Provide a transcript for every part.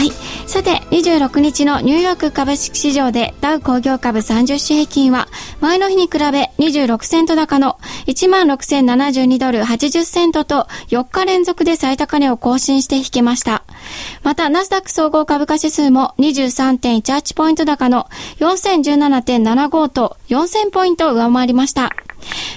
はい。さて26日のニューヨーク株式市場でダウ工業株30種平均は前の日に比べ26セント高の16,072ドル80セントと4日連続で最高値を更新して引けました。またナスダック総合株価指数も23.18ポイント高の4017.75と4000ポイント上回りました。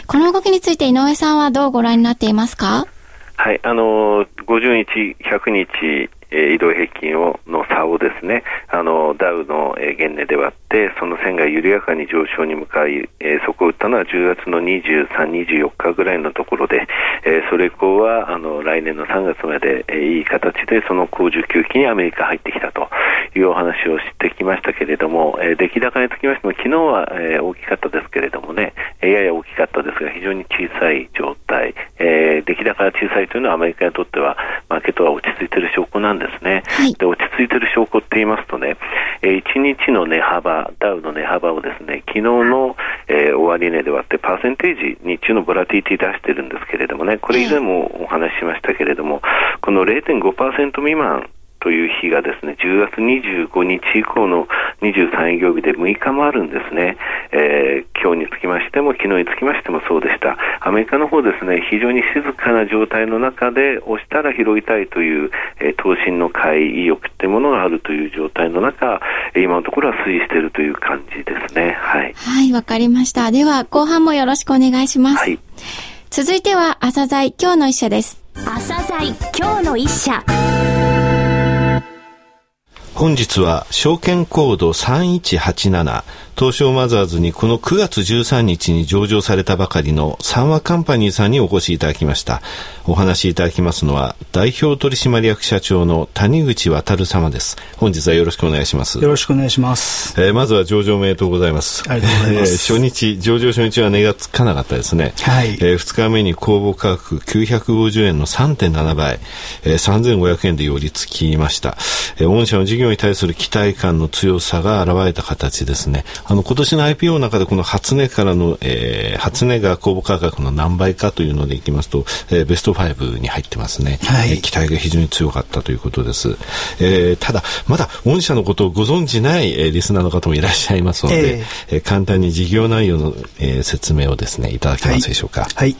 この動きについて井上さんはどうご覧になっていますか？はい、あの50日、100日、え移動平均をの差をですねあのダウの、原値で割ってその線が緩やかに上昇に向かい、えー、そこを打ったのは10月の23、24日ぐらいのところで、えー、それ以降はあの来年の3月まで、えー、いい形でその高需給期にアメリカ入ってきたというお話をしてきましたけれども、えー、出来高につきましても昨日は、えー、大きかったですけれどもね、えー、やや大きかったですが非常に小さい状態、えー、出来高が小さいというのはアメリカにとってはマーケットは落ち着いている証拠なんですね。はい、で落ち着いている証拠って言いますとね、えー、1日の値幅、ダウの値幅をですね、昨日の、えー、終値で割って、パーセンテージ、日中のボラティティ出してるんですけれどもね、これ以前もお話ししましたけれども、この0.5%未満という日がですね、10月25日以降の23営業日で6日もあるんですね。えー、今日につきましても、昨日につきましてもそうでした。アメリカの方ですね、非常に静かな状態の中で、押したら拾いたいという、えー、投信の買い意欲っていうものがあるという状態の中、今のところは推移しているという感じですね。はい。はい、わかりました。では、後半もよろしくお願いします。はい。続いては、朝鮮今日の一社です。朝鮮今日の一社。本日は証券コード3187東証マザーズにこの9月13日に上場されたばかりの三和カンパニーさんにお越しいただきました。お話しいただきますのは代表取締役社長の谷口渉様です。本日はよろしくお願いします。よろしくお願いします、えー、まずは上場おめでとうございます。ありがとうございます、えー、初日上場初日は値がつかなかったですね。はい、えー、2日目に公募価格950円の3.7倍、えー、3500円で寄り付きました、えー、御社の事業に対する期待感の強さが現れた形ですねあの今年の IPO の中でこの初値からの、えー、初値が公募価格の何倍かというのでいきますと、えー、ベスト5に入ってますね、はい、えー、期待が非常に強かったということです、えー、ただまだ御社のことをご存じない、えー、リスナーの方もいらっしゃいますので、えー、えー、簡単に事業内容の、えー、説明をですねいただけますでしょうか。はい、はい、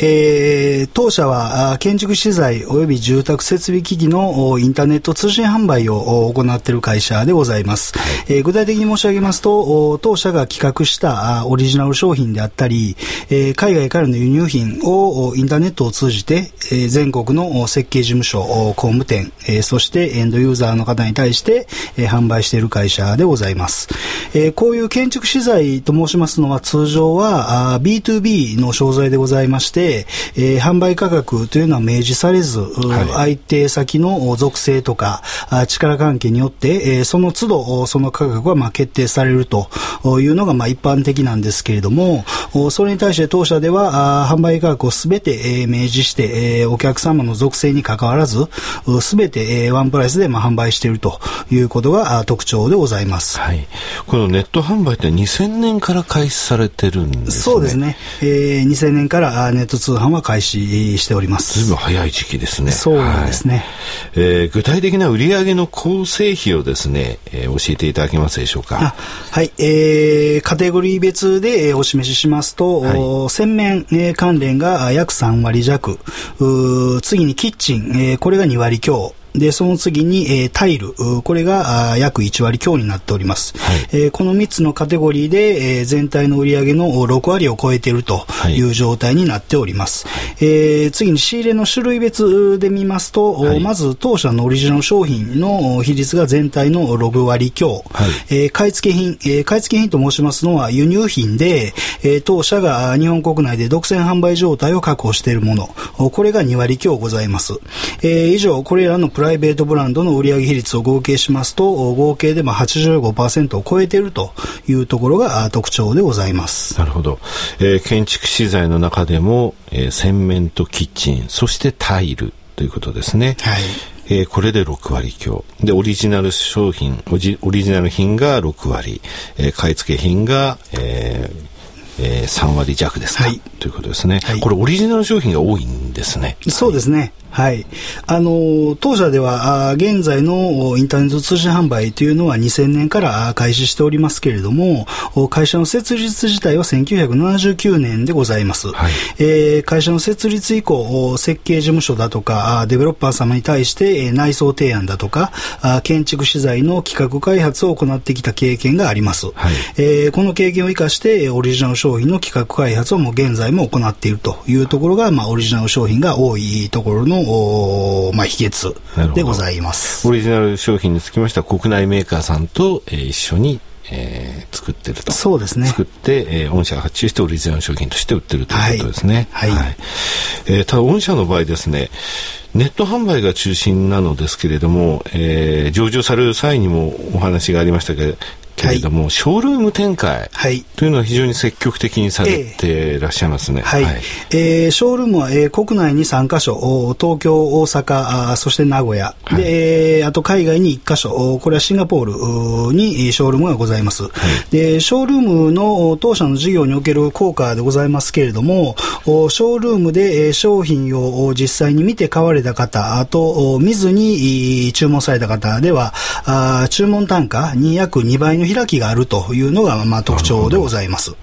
えー、当社は建築資材及び住宅設備機器のインターネット通信販売を行っている会社でございます、はい、えー、具体的に申し上げますと当社が企画したオリジナル商品であったり、えー、海外からの輸入品をインターネットを通じて、えー、全国の設計事務所、工務店、えー、そしてエンドユーザーの方に対して、えー、販売している会社でございます。えー、こういう建築資材と申しますのは通常はあ B2B の商材でございまして、えー、販売価格というのは明示されず、はい、相手先の属性とかあ力関係によって、えー、その都度その価格はまあ決定されるというのがまあ一般的なんですけれども、それに対して当社では販売価格をすべて、えー、明示して、えー、お客様の属性に関わらず、すべて、えー、ワンプライスでまあ販売しているということが特徴でございます。はい。このネット販売って2000年から開始されてるんですね。そうですね。えー、2000年からネット通販は開始しております。ずいぶん早い時期ですね。そうなんですね。はい、えー、具体的な売上の構成比をですね、えー、教えていただけますでしょうか。はい。えー、カテゴリー別で、えー、お示ししますと、はい、洗面、えー、関連が約3割弱、次にキッチン、えー、これが2割強、で、その次に、えー、タイル、これが約1割強になっております。はい、えー、この3つのカテゴリーで、えー、全体の売上の6割を超えているとい。う状態になっております。はい、えー、次に仕入れの種類別で見ますと、はい、まず当社のオリジナル商品の比率が全体の6割強、はい、えー、買付品、えー、買付品と申しますのは輸入品で、えー、当社が日本国内で独占販売状態を確保しているもの、これが2割強ございます。えー、以上、これらのプライベートブランドの売上比率を合計しますと、合計でまあ85%を超えているというところが特徴でございます。なるほど。えー、建築資材の中でも、えー、洗面とキッチン、そしてタイルということですね。はい。えー、これで6割強。で、オリジナル商品、オリジナル品が6割、えー、買い付け品が、えーえー、3割弱ですか、はい、ということですね、はい、これオリジナル商品が多いんですね。そうですね。はい。あの、当社では、あ現在のインターネット通信販売というのは2000年から開始しておりますけれども、会社の設立自体は1979年でございます。はい、えー、会社の設立以降、設計事務所だとか、デベロッパー様に対して内装提案だとか、建築資材の企画開発を行ってきた経験があります。はい、えー、この経験を生かして、オリジナル商品の企画開発をもう現在も行っているというところが、まあ、オリジナル商品が多いところのまあ、秘訣でございます。オリジナル商品につきましては、国内メーカーさんと、えー、一緒にえー、作ってると。そうですね。作って、えー、御社が発注してオリジナル商品として売ってるということですね。はい。はい、はい、えー、ただ、御社の場合ですね、ネット販売が中心なのですけれども、えー、上場される際にもお話がありましたけけれども、はい、ショールーム展開というのは非常に積極的にされていらっしゃいますね。はい。はい、えー、ショールームは、えー、国内に3カ所、東京、大阪、あそして名古屋、はい、で、えー、あと海外に1カ所、これはシンガポールにショールームがございます。はい、で、ショールームの当社の事業における効果でございますけれども、ショールームで商品を実際に見て買われた方、あと見ずに注文された方では、あ注文単価に約2倍の開きがあるというのが、まあ、特徴でございます。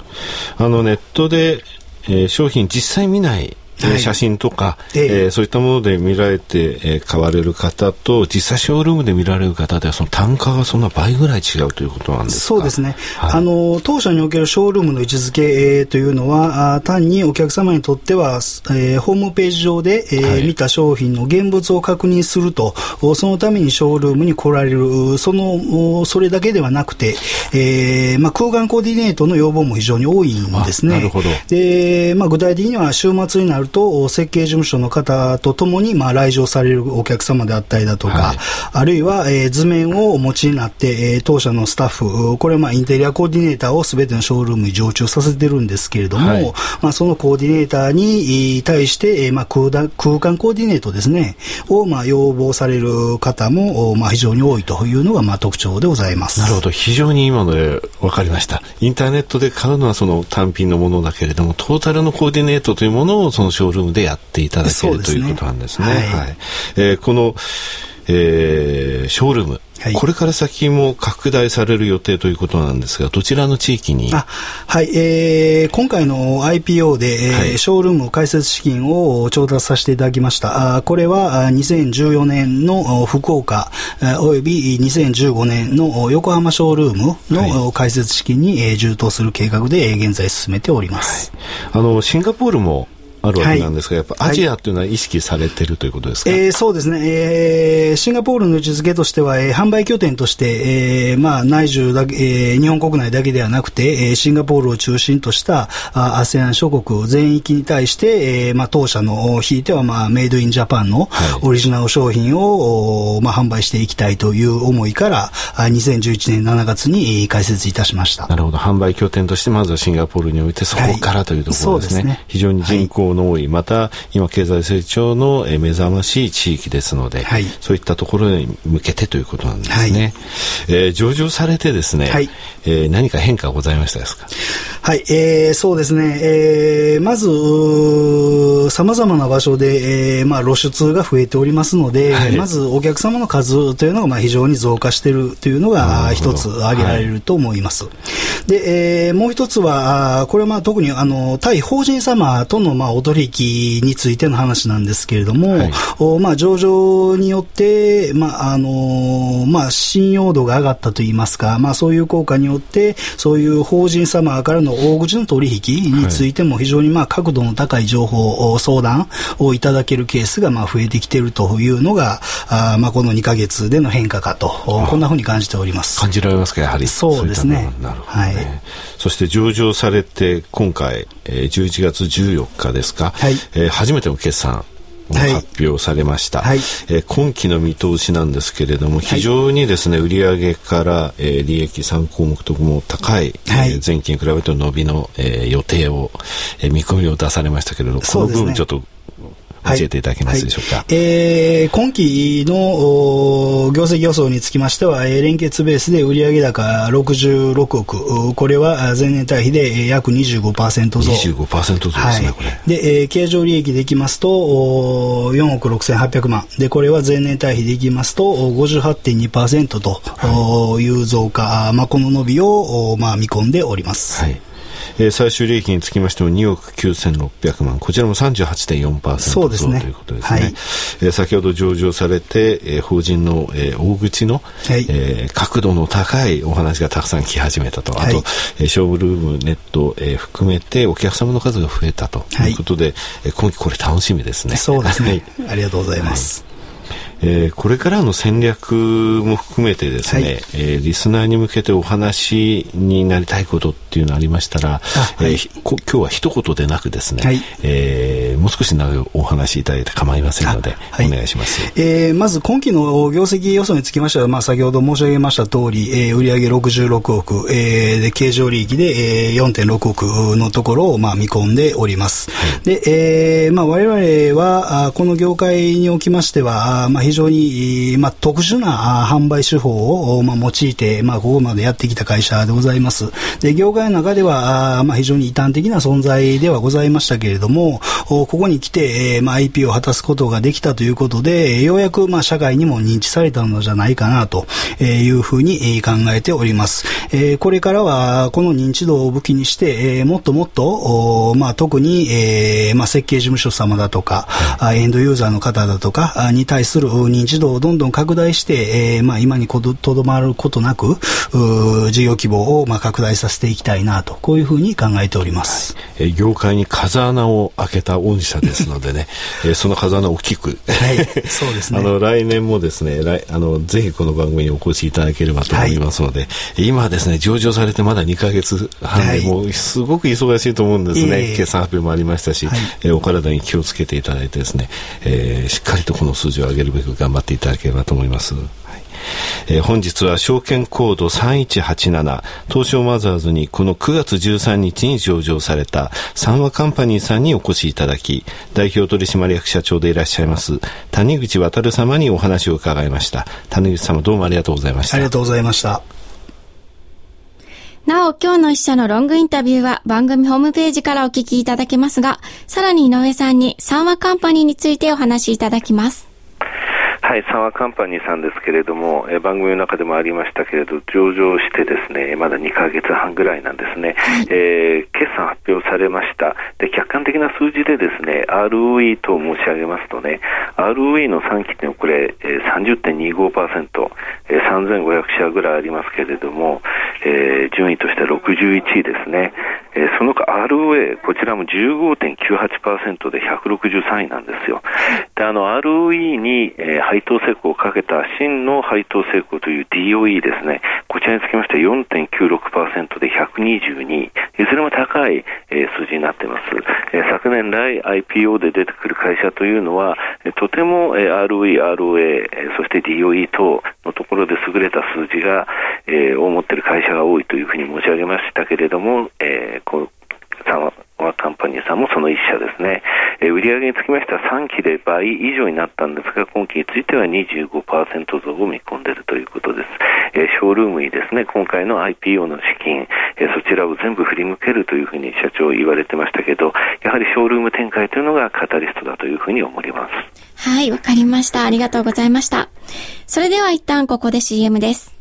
あのネットで、えー、商品実際見ないはい、写真とか、えー、そういったもので見られて、えー、買われる方と実際ショールームで見られる方ではその単価がそんな倍ぐらい違うということなんですか？そうですね、はい、あの当社におけるショールームの位置づけ、えー、というのはあ単にお客様にとっては、えー、ホームページ上で、えー、はい、見た商品の現物を確認するとそのためにショールームに来られるそのそれだけではなくて、えーまあ、空間コーディネートの要望も非常に多いんですね。なるほど。で、まあ、具体的には週末になると設計事務所の方とともに、まあ、来場されるお客様であったりだとか、はい、あるいは、えー、図面をお持ちになって、えー、当社のスタッフ、これはまあインテリアコーディネーターをすべてのショールームに常駐させてるんですけれども、はい、まあ、そのコーディネーターに対して、えーまあ空、空間コーディネートですね、をまあ要望される方も、まあ、非常に多いというのがまあ特徴でございます。なるほど。非常に今ので分かりました。インターネットで買うのはその単品のものだけれども、トータルのコーディネートというものをそのショールームでやっていただける、ね、ということなんですね。はい、はい、えー、この、えー、ショールーム、はい、これから先も拡大される予定ということなんですが、どちらの地域に？あはい、えー、今回の IPO で、えー、はい、ショールーム開設資金を調達させていただきました。あこれは2014年の福岡および2015年の横浜ショールームの開設資金に、えー、充当する計画で現在進めております。はい、あのシンガポールもあるわけなんですが、はい、やっぱアジアというのは意識されてるということですか、えー、そうですね、えー、シンガポールの位置づけとしては、えー、販売拠点として、えーまあ、内需だけ、えー、日本国内だけではなくて、えー、シンガポールを中心とした ASEAN 諸国全域に対して、えーまあ、当社のひいては、まあ、メイドインジャパンのオリジナル商品を、はい、まあ、販売していきたいという思いから、2011年7月に開設いたしました。なるほど、販売拠点としてまずはシンガポールにおいてそこからというところですね。はい、すね。非常に人口の多い、また今経済成長の目覚ましい地域ですので、はい、そういったところに向けてということなんですね。はい、えー、上場されてですね、はい、えー、何か変化ございましたですか？はい、えー、そうですね、えー、まず、さまざまな場所で、えー、まあ、露出が増えておりますので、はい、まずお客様の数というのがまあ非常に増加しているというのが一つ挙げられると思います。はい、で、えー、もう一つは、これはまあ特にあの対法人様とのまあお取引についての話なんですけれども、はい、おまあ、上場によって、まああのまあ、信用度が上がったといいますか、まあ、そういう効果によって、そういう法人様からの大口の取引についても非常にまあ角度の高い情報、相談をいただけるケースがまあ増えてきているというのが、あまあ、この2か月での変化かと、こんなふうに感じております。感じられますか、やはり。そうですね。なるほど、ね、はい。そして上場されて、今回、えー、11月14日ですか、はいえー、初めての決算発表されました、はい、えー、今期の見通しなんですけれども非常にですね、売上から、えー、利益3項目とも高い、はい、えー、前期に比べて伸びの、えー、予定を、えー、見込みを出されましたけれどこの分ちょっと教えていただけますでしょうか？はい、えー、今期の業績予想につきましては、連結ベースで売上高66億、これは前年対比で約25%増。25%増ですね、はい、これ。で、えー、経常利益でいきますと、4億6800万。で、これは前年対比でいきますと、58.2%という増加、はい、まあ、この伸びを、まあ、見込んでおります。はいえー、最終利益につきましても2億9600万、こちらも38.4%増ということですね。はい、えー、先ほど上場されて、えー、法人の、えー、大口の、はい、えー、角度の高いお話がたくさん来始めたと、あと、はい、えー、ショールーム、ネット、えー、含めてお客様の数が増えたということで、はい、えー、今期これ楽しみですね。そうですね。ありがとうございます。えー、これからの戦略も含めてですね、はい、えー、リスナーに向けてお話になりたいことっていうのありましたら、はい、えー、今日は一言でなくですね、はい、えー、もう少し長くお話しいただいて構いませんので、はい、お願いします。えー、まず今期の業績予想につきましては、まあ、先ほど申し上げました通り、えー、売上66億、えー、で経常利益で、えー、4.6億のところを、まあ、見込んでおります。で、えーまあ、我々はあこの業界におきましては、まあ、非常に、まあ、特殊な販売手法を、まあ、用いて、まあ、ここまでやってきた会社でございます。で、業界の中では、まあ、非常に異端的な存在ではございましたけれども、ここに来て、まあ、IP を果たすことができたということで、ようやく、まあ、社会にも認知されたのじゃないかな、というふうに考えております。これからは、この認知度を武器にして、もっともっと、まあ、特に、まあ、設計事務所様だとか、エンドユーザーの方だとかに対する認知度をどんどん拡大して、えー、まあ今にとどまることなく、事業規模をまあ拡大させていきたいなと、こういうふうに考えております。はい、業界に風穴を開けた御社ですのでね、えー、その風穴を大きく、はい、そうですね。あの、来年もですね、来あの、ぜひこの番組にお越しいただければと思いますので、はい、今ですね、上場されてまだ2か月半で、はい、もうすごく忙しいと思うんですね。決算発表もありましたし、はい、えー、お体に気をつけていただいてですね、えー、しっかりとこの数字を上げるべく頑張っていただければと思います。はいえー、本日は証券コード3187東証マザーズにこの9月13日に上場された三和カンパニーさんにお越しいただき代表取締役社長でいらっしゃいます谷口渉様にお話を伺いました。谷口様どうもありがとうございました。ありがとうございました。なお、今日の一社のロングインタビューは番組ホームページからお聞きいただけますが、さらに井上さんに三和カンパニーについてお話しいただきます。はい、三和カンパニーさんですけれども、え番組の中でもありましたけれど、上場してですね、まだ2ヶ月半ぐらいなんですね、えー、決算発表されました。で、客観的な数字でですね、ROE と申し上げますとね、ROE の3期ってこれ、えー、30.25%、えー、3500社ぐらいありますけれども、えー、順位としては61位ですね。えー、その他 ROA、こちらも15.98%で163位なんですよ。で、あの ROE に、えー、配当成功をかけた真の配当成功という DOE ですね。こちらにつきましては4.96%で122位。いずれも高い、えー、数字になっています。えー、昨年来 IPO で出てくる会社というのは、とても、えー、ROE、ROA、そして DOE 等のところで優れた数字が、えー、を持っている会社が多いというふうに申し上げましたけれども、えー、こうサワカンパニーさんもその一社ですね。えー、売上につきましては3期で倍以上になったんですが、今期については25%増を見込んでいるということです。えー、ショールームにですね、今回の IPO の資金、えー、そちらを全部振り向けるというふうに社長言われてましたけど、やはりショールーム展開というのがカタリストだというふうに思います。はい、わかりました。ありがとうございました。それでは一旦ここで CM です。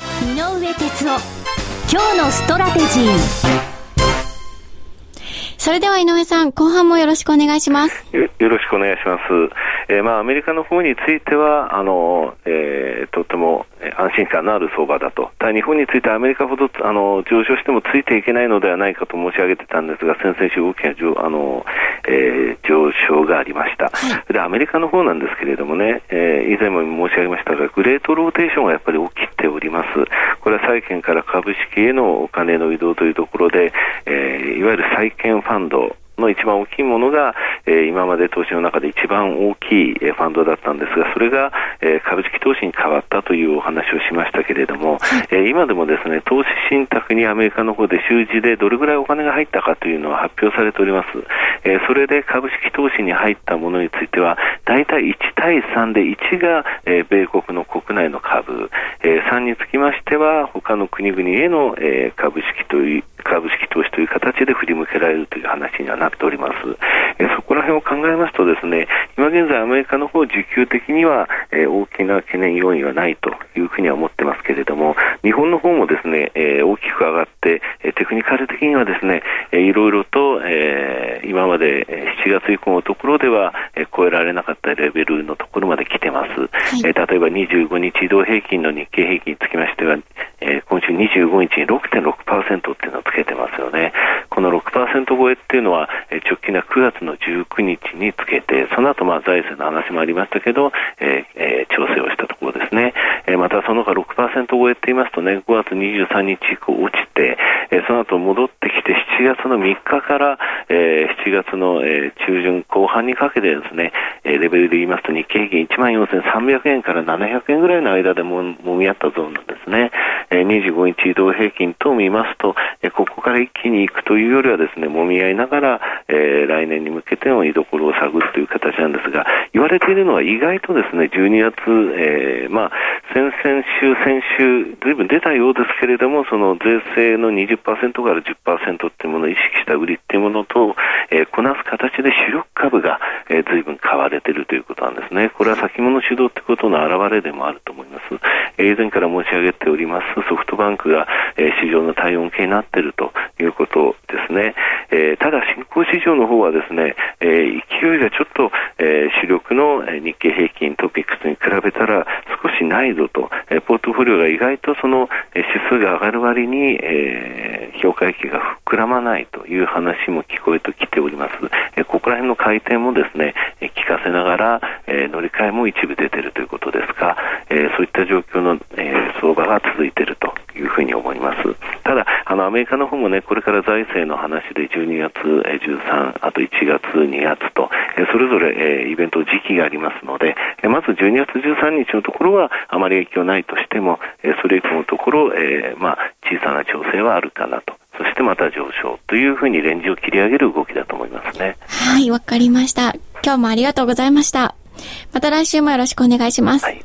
井上哲夫今日のストラテジーそれでは井上さん、後半もよろしくお願いします。よろしくお願いします。えー、まあ、アメリカの方については、あの、えー、とても安心感のある相場だと。ただ日本についてはアメリカほどあの上昇してもついていけないのではないかと申し上げてたんですが、先々週大きな上あの、えー、上昇がありました。はい、で、アメリカの方なんですけれどもね、えー、以前も申し上げましたが、グレートローテーションがやっぱり起きております。これは債券から株式へのお金の移動というところで、えー、いわゆる債券ファンド、の一番大きいものが、えー、今まで投資の中で一番大きい、えー、ファンドだったんですが、それが、えー、株式投資に変わったというお話をしましたけれども、えー、今でもですね、投資信託にアメリカの方で習字でどれぐらいお金が入ったかというのは発表されております。えー、それで株式投資に入ったものについては、大体1対3で1が、えー、米国の国内の株、えー、3につきましては、他の国々への、えー、株式という、株式投資という形で振り向けられるという話にはなっております。えそこら辺を考えますとですね、今現在アメリカの方需給的には、え大きな懸念要因はないというふうには思ってますけれども、日本の方もですね、え大きく上がって、えテクニカル的にはですね、えいろいろと、え今まで7月以降のところでは、え超えられなかったレベルのところまで来てます。はい、え例えば25日移動平均の日経平均につきましては、え今週25日に6.6%っていうのをつけてますよね。この6%超えっていうのは、え直近の9月の19日につけて、その後まあ財政の話もありましたけど、えーえー、調整をしたところですね。えー、またその他6%超えっていますとね、5月23日以降落ちて、えー、その後戻っ7月の3日から、えー、7月の、えー、中旬後半にかけてですね、えー、レベルで言いますと日経平均1万4300円から700円ぐらいの間でももみ合ったゾーンなんですね。えー、25日移動平均と見ますと、えー、ここから一気に行くというよりはですね、もみ合いながら、えー、来年に向けての居所を探るという形なんですが、言われているのは意外とですね、12月、えー、まあ、先々週、先週、ずいぶん出たようですけれども、その税制の20%から10%っていうものを意識した売りっていうものと、えー、こなす形で主力株が、えー、ずいぶん買われているということなんですね。これは先物主導ってことの表れでもあると思います。え、以前から申し上げておりますソフトバンクが、え、市場の体温計になっているということですね。え、ただ新興市場の方はですね、え、勢いがちょっと、え、主力の日経平均トピックスに比べたら少しないぞと、え、ポートフォリオが意外とその、指数が上がる割に、えー、評価益が膨らまないという話も聞こえてきております。え、ここら辺の回転もですね、え、聞かせながら、え、乗り換えも一部出ているということですが、え、そういった状況の、えー、相場が続いているというふうに思います。ただ、あの、アメリカの方もね、これから財政の話で12月13、あと1月、2月と、えそれぞれ、えイベント時期がありますので、えまず12月13日のところはあまり影響ないとしても、えそれ以降のところ、えまあ、小さな調整はあるかなと。そしてまた上昇というふうにレンジを切り上げる動きだと思いますね。はい、わかりました。今日もありがとうございました。また来週もよろしくお願いします。はい、